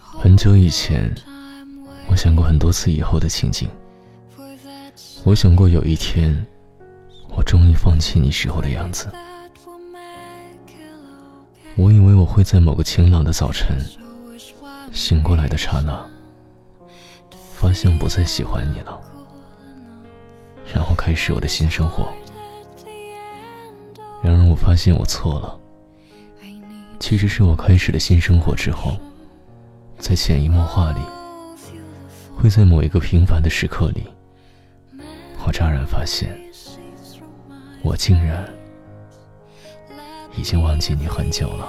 很久以前，我想过很多次以后的情景。我想过有一天，我终于放弃你时候的样子。我以为我会在某个晴朗的早晨，醒过来的刹那，发现我不再喜欢你了，然后开始我的新生活。然而，我发现我错了。其实是我开始了新生活之后，在潜移默化里，会在某一个平凡的时刻里，我乍然发现，我竟然已经忘记你很久了。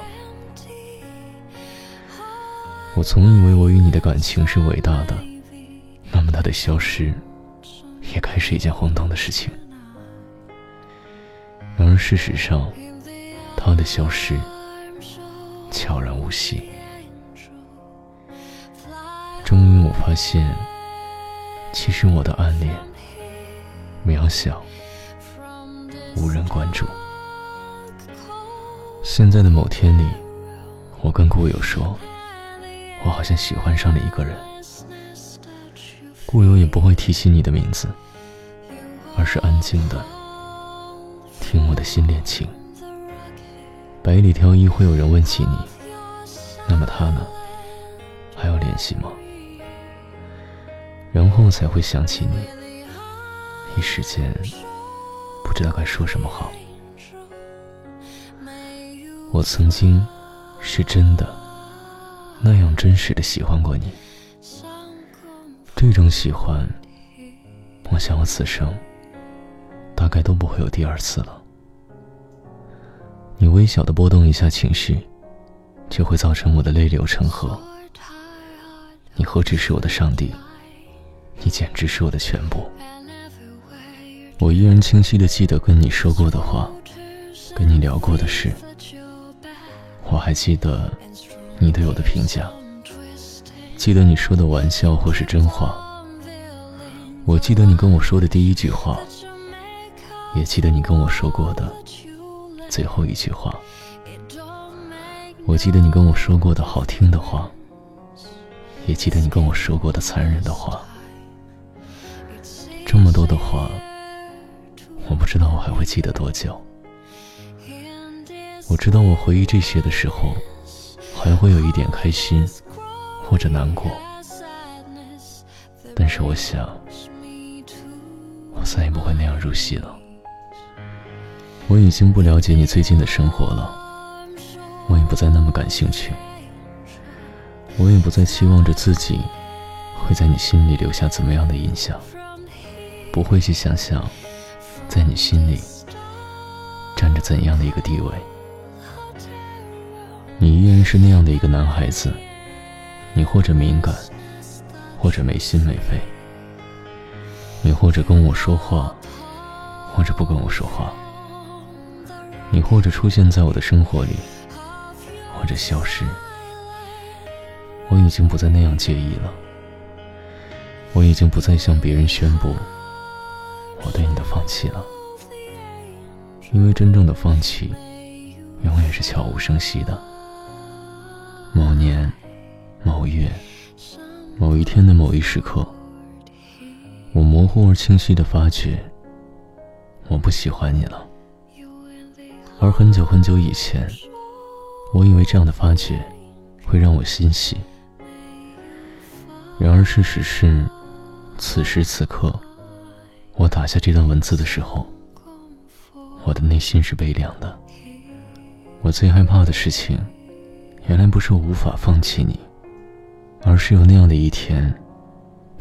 我总以为我与你的感情是伟大的，那么它的消失，也该是一件荒唐的事情。然而事实上，它的消失。悄然无息。发现，其实我的暗恋渺小，无人关注。现在的某天里，我跟故友说，我好像喜欢上了一个人。故友也不会提起你的名字，而是安静的听我的新恋情。百里挑一会有人问起你，那么他呢？还要联系吗？然后才会想起你，一时间不知道该说什么好。我曾经是真的那样真实的喜欢过你，这种喜欢，我想我此生大概都不会有第二次了。你微小的波动一下情绪，就会造成我的泪流成河。你何止是我的上帝，你简直是我的全部。我依然清晰的记得跟你说过的话，跟你聊过的事。我还记得你对我的评价，记得你说的玩笑或是真话。我记得你跟我说的第一句话，也记得你跟我说过的。最后一句话，我记得你跟我说过的好听的话，也记得你跟我说过的残忍的话。这么多的话，我不知道我还会记得多久。我知道我回忆这些的时候，还会有一点开心或者难过，但是我想，我再也不会那样入戏了。我已经不了解你最近的生活了，我也不再那么感兴趣，我也不再期望着自己会在你心里留下怎么样的印象，不会去想象在你心里占着怎样的一个地位。你依然是那样的一个男孩子，你或者敏感，或者没心没肺，你或者跟我说话，或者不跟我说话。你或者出现在我的生活里，或者消失。我已经不再那样介意了。我已经不再向别人宣布我对你的放弃了。因为真正的放弃，永远是悄无声息的。某年某月某一天的某一时刻，我模糊而清晰的发觉，我不喜欢你了。而很久很久以前，我以为这样的发觉会让我欣喜。然而事实是，此时此刻，我打下这段文字的时候，我的内心是悲凉的。我最害怕的事情，原来不是我无法放弃你，而是有那样的一天，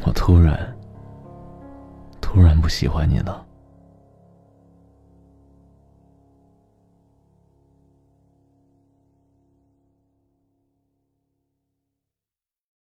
我突然，突然不喜欢你了。